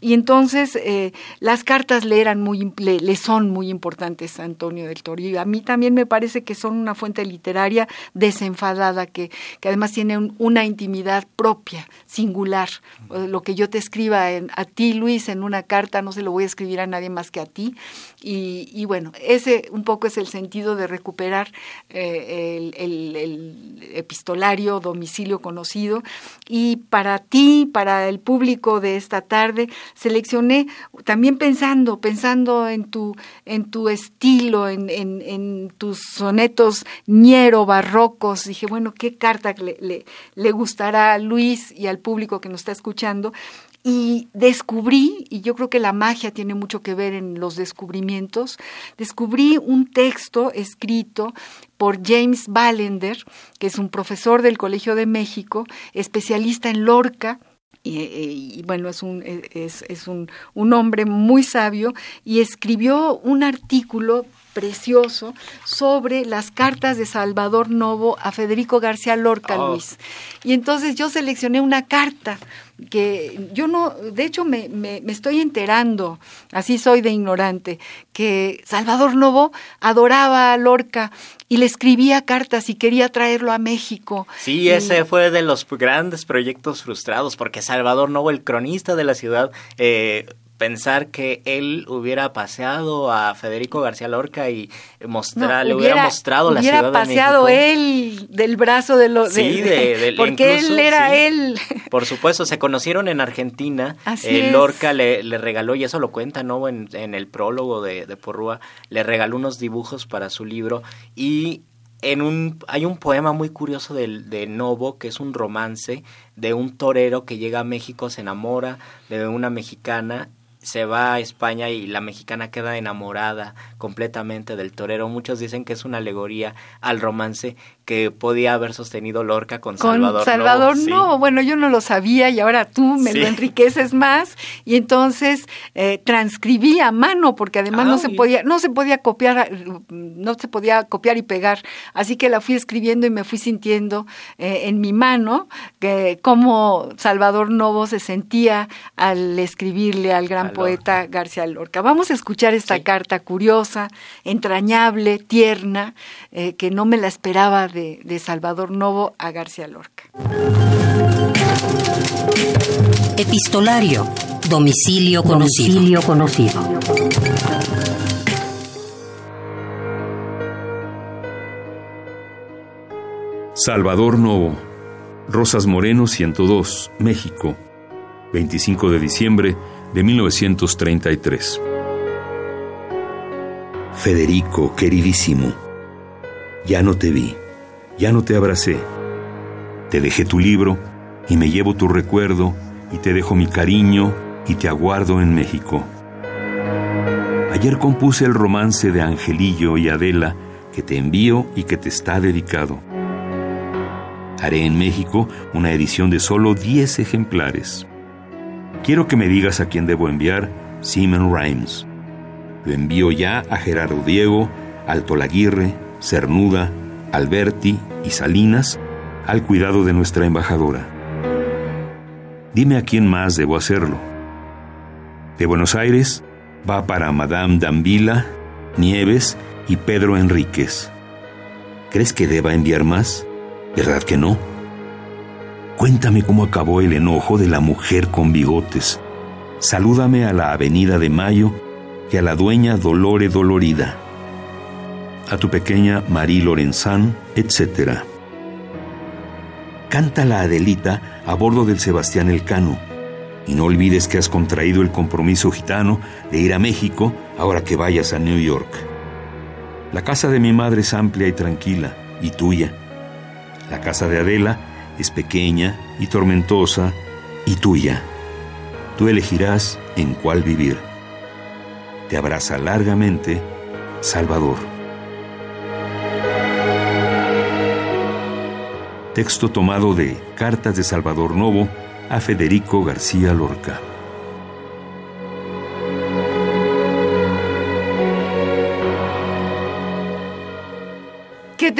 Y entonces eh, las cartas le eran muy le, son muy importantes a Antonio del Toro. Y a mí también me parece que son una fuente literaria desenfadada, que, que además tiene una intimidad propia, singular. Lo que yo te escriba a ti, Luis, en una carta, no se lo voy a escribir a nadie más que a ti. Y, y bueno, ese un poco es el sentido de recuperar eh, el, el epistolario, domicilio conocido. Y para ti, para el público de esta tarde, seleccioné también pensando, pensando en tu, en tu estilo, en, en, tus sonetos ñero, barrocos. Dije, bueno, ¿qué carta le, le, le gustará a Luis y al público que nos está escuchando? Y descubrí, y yo creo que la magia tiene mucho que ver en los descubrimientos, descubrí un texto escrito por James Ballender, que es un profesor del Colegio de México, especialista en Lorca, y, bueno, es, un, es, es un, un, hombre muy sabio y escribió un artículo precioso sobre las cartas de Salvador Novo a Federico García Lorca, Oh. Luis. Y entonces yo seleccioné una carta que yo no, de hecho me, me, me estoy enterando, así soy de ignorante, que Salvador Novo adoraba a Lorca y le escribía cartas y quería traerlo a México. Sí, Y- ese fue de los grandes proyectos frustrados, porque Salvador Novo, el cronista de la ciudad, eh, pensar que él hubiera paseado a Federico García Lorca y No, mostrar, le hubiera, mostrado la hubiera ciudad de paseado México. él del brazo de los Sí, de- porque incluso, él era sí. él Por supuesto, se conocieron en Argentina. Así Eh. Lorca le, le regaló, y eso lo cuenta, ¿no? En, en el prólogo de, de Porrúa, le regaló unos dibujos para su libro. Y en un, hay un poema muy curioso del- de, Novo, que es un romance de un torero que llega a México, se enamora de una mexicana se va a España y la mexicana queda enamorada completamente del torero. Muchos dicen que es una alegoría al romance que podía haber sostenido Lorca con, con Salvador. Salvador Novo, sí. no, bueno, yo no lo sabía y ahora tú me Sí. lo enriqueces más y entonces eh, transcribí a mano porque además no se podía no se podía copiar no se podía copiar y pegar, así que la fui escribiendo y me fui sintiendo eh, en mi mano que cómo Salvador Novo se sentía al escribirle al gran. Poeta García Lorca. Vamos a escuchar esta Sí. carta curiosa, entrañable, tierna, eh, que no me la esperaba de, de Salvador Novo a García Lorca. Epistolario. Domicilio conocido. Domicilio conocido. Salvador Novo, Rosas Moreno 102, México, 25 de diciembre de 1933. Federico, queridísimo, ya no te vi, ya no te abracé. Te dejé tu libro y me llevo tu recuerdo y te dejo mi cariño y te aguardo en México. Ayer compuse el romance de Angelillo y Adela que te envío y que te está dedicado. Haré en México una edición de solo 10 ejemplares. Quiero que me digas a quién debo enviar Simon Rhymes. Lo envío ya a Gerardo Diego, Alto Laguirre, Cernuda, Alberti y Salinas al cuidado de nuestra embajadora. Dime a quién más debo hacerlo. De Buenos Aires va para Madame Dambila, Nieves y Pedro Enríquez. ¿Crees que deba enviar más? ¿Verdad que no? Cuéntame cómo acabó el enojo de la mujer con bigotes. Salúdame a la Avenida de Mayo y a la dueña Dolore Dolorida. A tu pequeña Marie Lorenzán, etc. Canta la Adelita a bordo del Sebastián Elcano. Y no olvides que has contraído el compromiso gitano de ir a México ahora que vayas a New York. La casa de mi madre es amplia y tranquila, y tuya. La casa de Adela es pequeña y tormentosa, y tuya. Tú elegirás en cuál vivir. Te abraza largamente, Salvador. Texto tomado de Cartas de Salvador Novo a Federico García Lorca.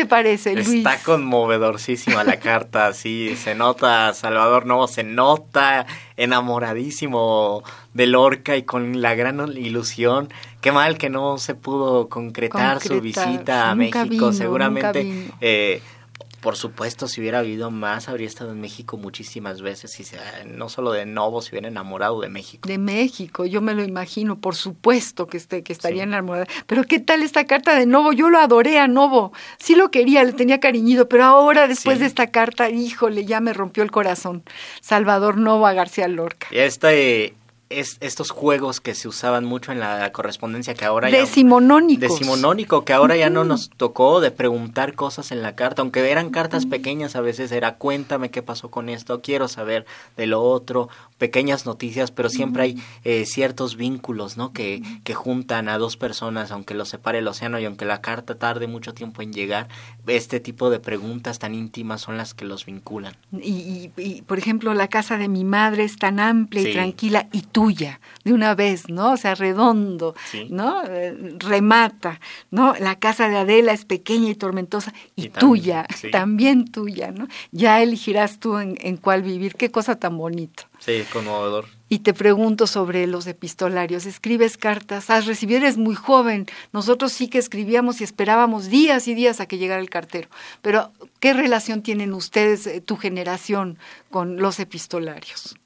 Parece, Luis? Está conmovedorcísima la carta, sí, se nota Salvador Novo, se nota enamoradísimo de Lorca y con la gran ilusión. Qué mal que no se pudo concretar, su visita a México. vino, Seguramente, eh, por supuesto, si hubiera habido más, habría estado en México muchísimas veces y se- no solo de Novo, se hubiera enamorado de México. De México, yo me lo imagino, por supuesto que, esté, que estaría Sí. enamorada. Pero ¿qué tal esta carta de Novo? Yo lo adoré a Novo, sí lo quería, le tenía cariñido, pero ahora después Sí. de esta carta, híjole, ya me rompió el corazón. Salvador Novo a García Lorca. Y este, es, estos juegos que se usaban mucho en la correspondencia que ahora ya... Decimonónicos. decimonónico que ahora ya no nos tocó de preguntar cosas en la carta, aunque eran cartas pequeñas a veces era cuéntame qué pasó con esto, quiero saber de lo otro, pequeñas noticias, pero siempre hay eh, ciertos vínculos, ¿no? Que, que juntan a dos personas, aunque los separe el océano y aunque la carta tarde mucho tiempo en llegar, este tipo de preguntas tan íntimas son las que los vinculan. Y, y- y, por ejemplo, la casa de mi madre es tan amplia y tranquila, y tuya, de una vez, ¿no? O sea, redondo, ¿no? Eh, remata, ¿no? La casa de Adela es pequeña y tormentosa y, tuya, también, tuya, ¿no? Ya elegirás tú en, en cuál vivir. Qué cosa tan bonita. Sí, conmovedor. Y te pregunto sobre los epistolarios. Escribes cartas, has recibido, eres muy joven. Nosotros sí que escribíamos y esperábamos días y días a que llegara el cartero. Pero, ¿qué relación tienen ustedes, eh, tu generación, con los epistolarios?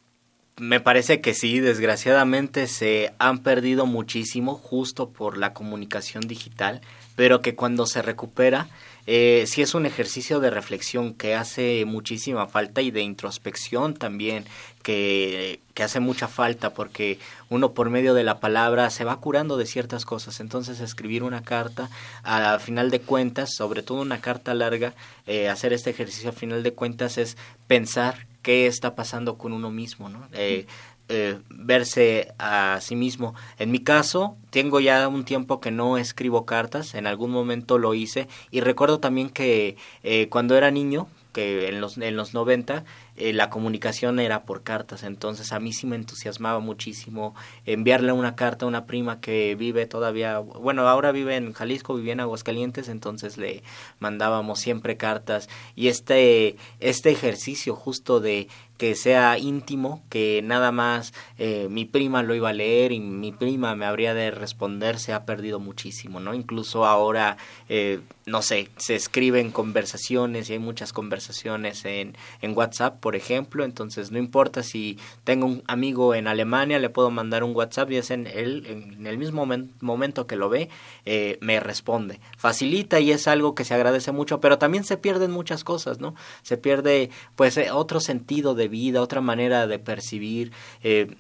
Me parece que sí, desgraciadamente se han perdido muchísimo justo por la comunicación digital, pero que cuando se recupera eh, sí es un ejercicio de reflexión que hace muchísima falta y de introspección también que, que, hace mucha falta porque uno por medio de la palabra se va curando de ciertas cosas. Entonces escribir una carta a final de cuentas, sobre todo una carta larga, eh, hacer este ejercicio a final de cuentas es pensar qué está pasando con uno mismo, ¿no? Eh, eh, verse a sí mismo. En mi caso, tengo ya un tiempo que no escribo cartas, en algún momento lo hice y recuerdo también que eh, cuando era niño, que en los, en los 90 eh, la comunicación era por cartas, entonces a mí sí me entusiasmaba muchísimo enviarle una carta a una prima que vive todavía, bueno, ahora vive en Jalisco, vivía en Aguascalientes, entonces le mandábamos siempre cartas. Y este, este ejercicio justo de que sea íntimo, que nada más eh, mi prima lo iba a leer y mi prima me habría de responder, se ha perdido muchísimo, ¿no? Incluso ahora, eh, no sé, se escriben conversaciones y hay muchas conversaciones en, en WhatsApp, por ejemplo, entonces no importa si tengo un amigo en Alemania, le puedo mandar un WhatsApp y es en, él, en el mismo momento que lo ve, eh, me responde. Facilita y es algo que se agradece mucho, pero también se pierden muchas cosas, ¿no? Se pierde, pues, otro sentido de vida, otra manera de percibir, eh,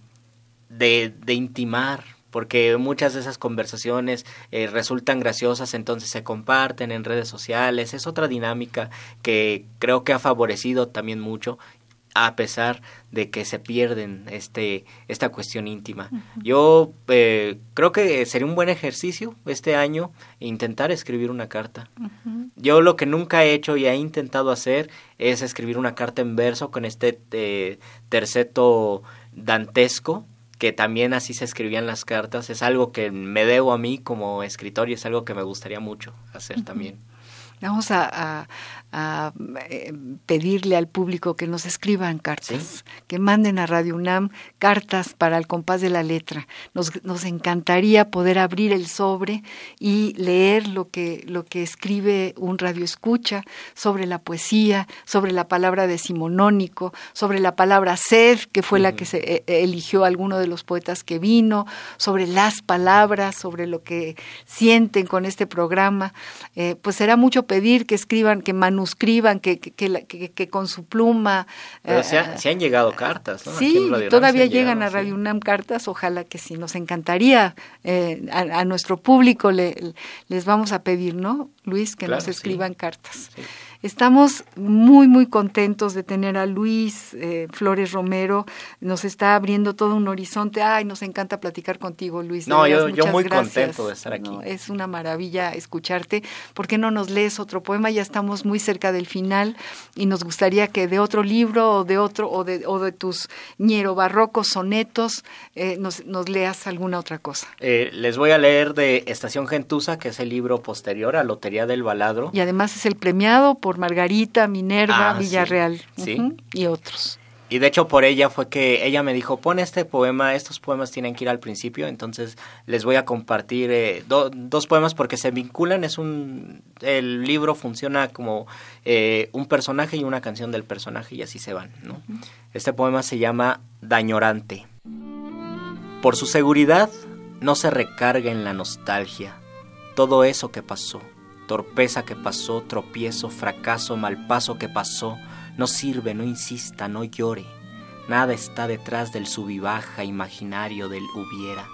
de, de intimar, porque muchas de esas conversaciones eh, resultan graciosas, entonces se comparten en redes sociales, es otra dinámica que creo que ha favorecido también mucho a pesar de que se pierden este esta cuestión íntima. Yo eh, creo que sería un buen ejercicio este año intentar escribir una carta. Yo lo que nunca he hecho y he intentado hacer es escribir una carta en verso con este eh, terceto dantesco que también así se escribían las cartas. Es algo que me debo a mí como escritor y es algo que me gustaría mucho hacer también. Vamos a, a eh, pedirle al público que nos escriban cartas, que manden a Radio UNAM cartas para el compás de la letra. Nos, nos encantaría poder abrir el sobre y leer lo que, lo que escribe un radio escucha sobre la poesía, sobre la palabra decimonónico, sobre la palabra sed, que fue la que se eh, eh, eligió alguno de los poetas que vino, sobre las palabras, sobre lo que sienten con este programa. pues será mucho pedir que escriban, que manu escriban, que, que, con su pluma. Pero eh, se, han llegado cartas, ¿no? Sí, todavía llegan a Radio UNAM cartas, ojalá que sí, nos encantaría eh, a, nuestro público le, les vamos a pedir, ¿no, Luis, que nos escriban cartas. Estamos muy, muy contentos de tener a Luis eh, Flores Romero. Nos está abriendo todo un horizonte. Ay, nos encanta platicar contigo, Luis. No, yo, yo, muy contento de estar aquí. es una maravilla escucharte. ¿Por qué no nos lees otro poema? Ya estamos muy cerca del final y nos gustaría que de otro libro o de otro o de, o de tus ñero barrocos sonetos eh, nos, nos, leas alguna otra cosa. Eh, les voy a leer de Estación Gentusa, que es el libro posterior a Lotería del Baladro. Y además es el premiado por Margarita, Minerva, ah, Villarreal y otros. Y de hecho por ella fue que ella me dijo, pon este poema, estos poemas tienen que ir al principio, entonces les voy a compartir eh, dos poemas porque se vinculan, es un, el libro funciona como eh, un personaje y una canción del personaje y así se van, ¿no? Este poema se llama Dañorante. Por su seguridad no se recarga en la nostalgia todo eso que pasó torpeza que pasó, tropiezo, fracaso, mal paso que pasó, no sirve, no insista, no llore. Nada está detrás del subibaja imaginario del hubiera.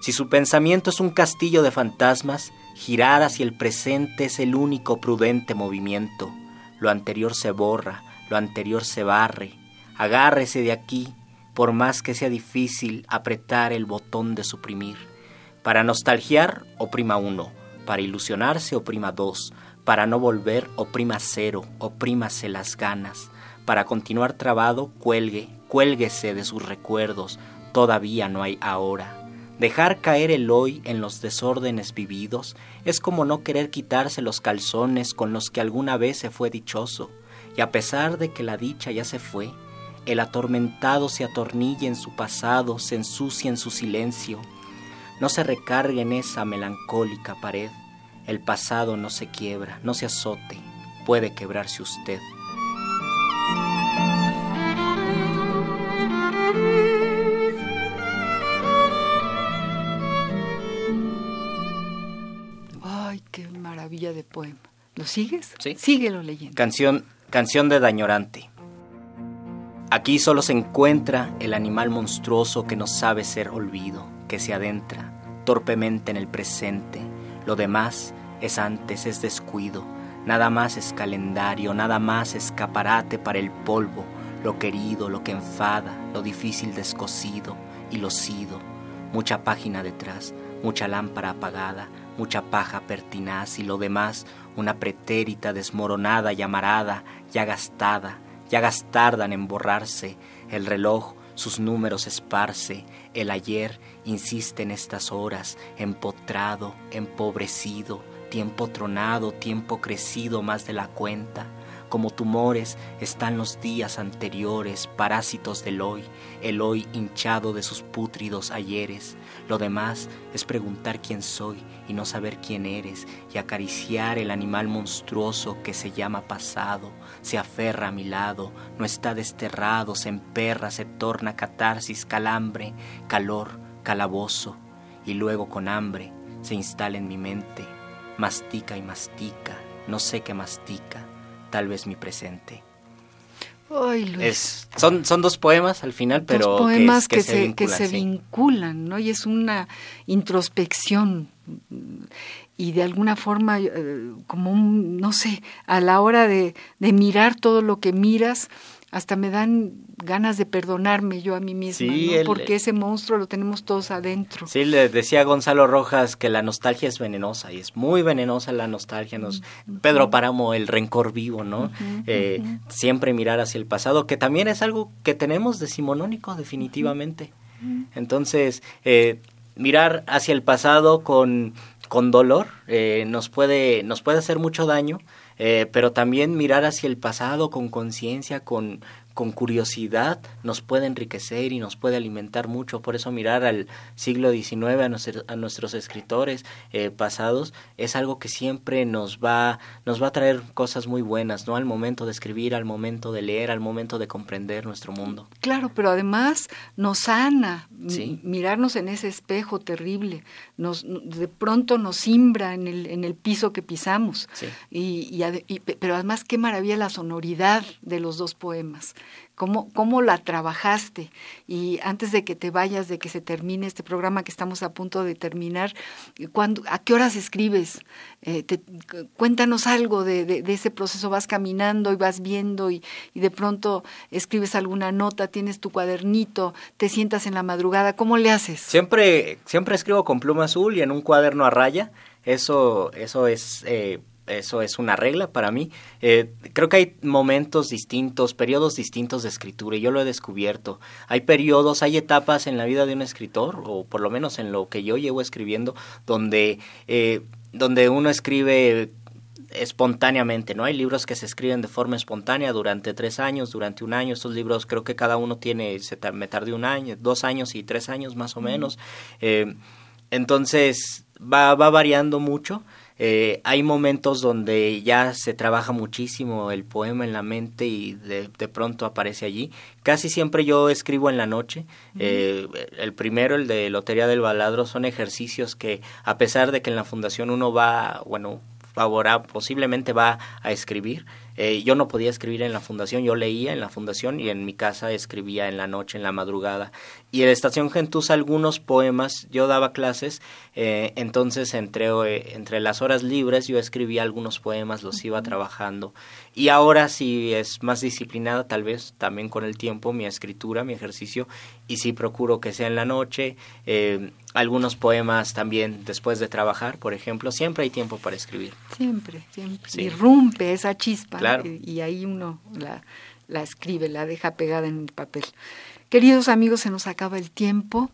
Si su pensamiento es un castillo de fantasmas, girar hacia el presente es el único prudente movimiento. Lo anterior se borra, lo anterior se barre. Agárrese de aquí, por más que sea difícil apretar el botón de suprimir. Para nostalgiar, oprima uno para ilusionarse oprima dos, para no volver oprima cero, oprímase las ganas, para continuar trabado cuelgue, cuélguese de sus recuerdos, todavía no hay ahora. Dejar caer el hoy en los desórdenes vividos es como no querer quitarse los calzones con los que alguna vez se fue dichoso, y a pesar de que la dicha ya se fue, el atormentado se atornilla en su pasado, se ensucia en su silencio. No se recargue en esa melancólica pared. El pasado no se quiebra, no se azote, puede quebrarse usted. Ay, qué maravilla de poema. ¿Lo sigues? Sí. Síguelo leyendo. Canción, canción de Dañorante. Aquí solo se encuentra el animal monstruoso que no sabe ser olvido, que se adentra torpemente en el presente. Lo demás es antes, es descuido. Nada más es calendario, nada más escaparate para el polvo, lo querido, lo que enfada, lo difícil descosido y lo sido. Mucha página detrás, mucha lámpara apagada, mucha paja pertinaz y lo demás una pretérita desmoronada y amarada, ya gastada, ya gastardan en borrarse, el reloj sus números esparce, el ayer insiste en estas horas, empotrado, empobrecido, tiempo tronado, tiempo crecido más de la cuenta. Como tumores están los días anteriores, parásitos del hoy, el hoy hinchado de sus pútridos ayeres. Lo demás es preguntar quién soy y no saber quién eres, y acariciar el animal monstruoso que se llama pasado, se aferra a mi lado, no está desterrado, se emperra, se torna catarsis, calambre, calor, calabozo, y luego con hambre se instala en mi mente, mastica y mastica, no sé qué mastica, tal vez mi presente. Ay, Luis. Es, son, son dos poemas al final, pero dos poemas que, que, se, se, vinculan, que se vinculan, ¿no? Y es una introspección y de alguna forma eh, como un, no sé, a la hora de, de mirar todo lo que miras, hasta me dan ganas de perdonarme yo a mí misma, Sí, ¿no? el- porque ese monstruo lo tenemos todos adentro. Sí, le decía Gonzalo Rojas que la nostalgia es venenosa y es muy venenosa la nostalgia. Nos, Pedro Páramo, el rencor vivo, ¿no? Eh, Siempre mirar hacia el pasado, que también es algo que tenemos decimonónico definitivamente. Entonces, eh, mirar hacia el pasado con, con dolor eh, nos, puede, nos puede hacer mucho daño, eh, pero también mirar hacia el pasado con conciencia, con, con curiosidad, nos puede enriquecer y nos puede alimentar mucho. Por eso mirar al siglo XIX, a, nuestro- a nuestros escritores eh, pasados, es algo que siempre nos va, nos va a traer cosas muy buenas, ¿no? Al momento de escribir, al momento de leer, al momento de comprender nuestro mundo. Claro, pero además nos sana Sí. mirarnos en ese espejo terrible, nos de pronto nos simbra en el, en el piso que pisamos. Sí. Y, y pero además qué maravilla la sonoridad de los dos poemas. Cómo, cómo la trabajaste. Y antes de que te vayas, de que se termine este programa que estamos a punto de terminar, ¿cuándo, ¿a qué horas escribes? Eh, te- cu- cuéntanos algo de, de- ese proceso. Vas caminando y vas viendo y, y de pronto escribes alguna nota, tienes tu cuadernito, te sientas en la madrugada. ¿Cómo le haces? Siempre, siempre escribo con pluma azul y en un cuaderno a raya. Eso, eso es, eh, eso es una regla para mí. Eh, creo que hay momentos distintos, periodos distintos de escritura y yo lo he descubierto. Hay periodos, hay etapas en la vida de un escritor, o por lo menos en lo que yo llevo escribiendo, donde, eh, donde uno escribe espontáneamente, ¿no? Hay libros que se escriben de forma espontánea durante tres años, durante un año. Estos libros creo que cada uno tiene, se tar- me tardé un año, dos años y tres años más o menos. Eh, entonces va, va variando mucho. Eh, hay momentos donde ya se trabaja muchísimo el poema en la mente y de, de pronto aparece allí. Casi siempre yo escribo en la noche. Eh, el primero, el de Lotería del Baladro, son ejercicios que a pesar de que en la fundación uno va, bueno, favorable, posiblemente va a escribir. Eh, yo no podía escribir en la fundación, yo leía en la fundación y en mi casa escribía en la noche, en la madrugada. Y en la Estación Gentuza algunos poemas, yo daba clases, eh, entonces entre, eh, entre las horas libres yo escribía algunos poemas, los iba trabajando. Y ahora sí es más disciplinada, tal vez también con el tiempo, mi escritura, mi ejercicio, y sí procuro que sea en la noche. Eh, algunos poemas también después de trabajar, por ejemplo, siempre hay tiempo para escribir. Siempre, siempre. Sí. Irrumpe esa chispa Claro. y, y ahí uno la, la escribe, la deja pegada en el papel. Queridos amigos, se nos acaba el tiempo.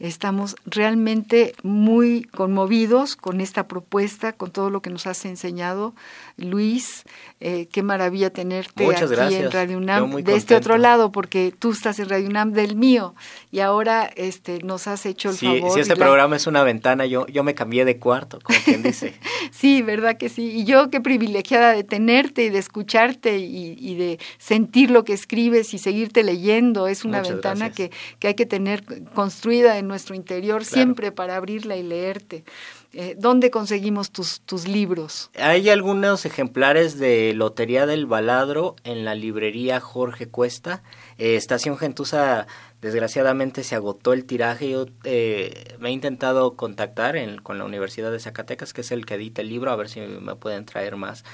Estamos realmente muy conmovidos con esta propuesta, con todo lo que nos has enseñado, Luis. Eh, qué maravilla tenerte aquí en Radio UNAM, de este otro lado, porque tú estás en Radio UNAM del mío y ahora este, nos has hecho el favor. Si este programa es una ventana, yo, yo me cambié de cuarto, como quien dice. sí, verdad que sí. Y yo qué privilegiada de tenerte y de escucharte y, de sentir lo que escribes y seguirte leyendo. Es una ventana que, que hay que tener construida en nuestro interior siempre para abrirla y leerte. Eh, ¿Dónde conseguimos tus, tus libros? Hay algunos ejemplares de Lotería del Baladro en la librería Jorge Cuesta. Eh, Estación Gentusa, desgraciadamente, se agotó el tiraje. Yo eh, me he intentado contactar con la Universidad de Zacatecas, que es el que edita el libro, a ver si me pueden traer más,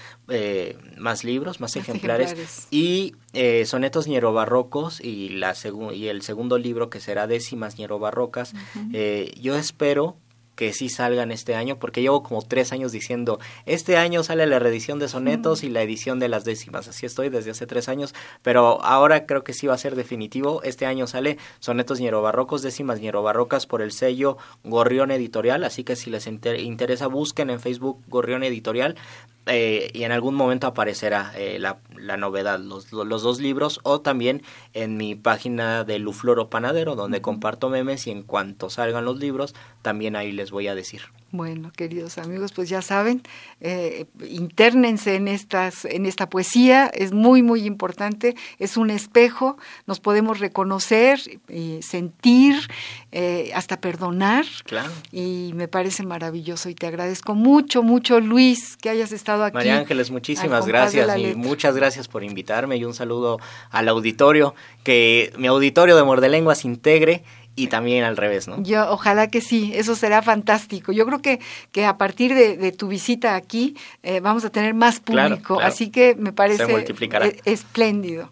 más libros, más, ejemplares. Y Sonetos Ñerobarrocos y, la y el segundo libro, que será Décimas Ñerobarrocas. yo espero que sí salgan este año, porque llevo como tres años diciendo, este año sale la reedición de sonetos y la edición de las décimas, así estoy desde hace tres años, pero ahora creo que sí va a ser definitivo, este año sale sonetos ñerobarrocos, décimas ñerobarrocas por el sello Gorrión Editorial, así que si les interesa busquen en Facebook Gorrión Editorial, eh, y en algún momento aparecerá eh, la, la, novedad, los, los, dos libros, o también en mi página de Lufloro Panadero, donde comparto memes y en cuanto salgan los libros, también ahí les voy a decir. Bueno, queridos amigos, pues ya saben, eh, internense en, estas, en esta poesía, es muy, muy importante, es un espejo, nos podemos reconocer, y sentir, eh, hasta perdonar. Claro. Y me parece maravilloso y te agradezco mucho, mucho, Luis, que hayas estado aquí. María Ángeles, muchísimas gracias y muchas gracias por invitarme y un saludo al auditorio, que mi auditorio de Mordelenguas integre y también al revés, ¿no? Yo, ojalá que sí, eso será fantástico. Yo creo que, que a partir de, tu visita aquí eh, vamos a tener más público, así que me parece e, espléndido.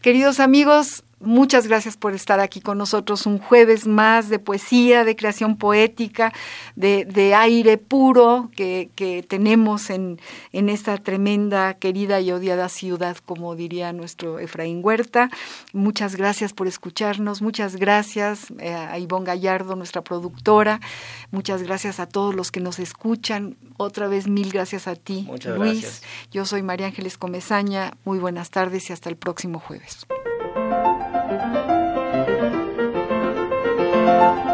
Queridos amigos, Muchas gracias por estar aquí con nosotros un jueves más de poesía, de creación poética, de, aire puro que, tenemos en, en, esta tremenda, querida y odiada ciudad, como diría nuestro Efraín Huerta. Muchas gracias por escucharnos, muchas gracias eh, a Ivonne Gallardo, nuestra productora, muchas gracias a todos los que nos escuchan. Otra vez mil gracias a ti, Luis. Yo soy María Ángeles Comezaña. Muy buenas tardes y hasta el próximo jueves. Thank you.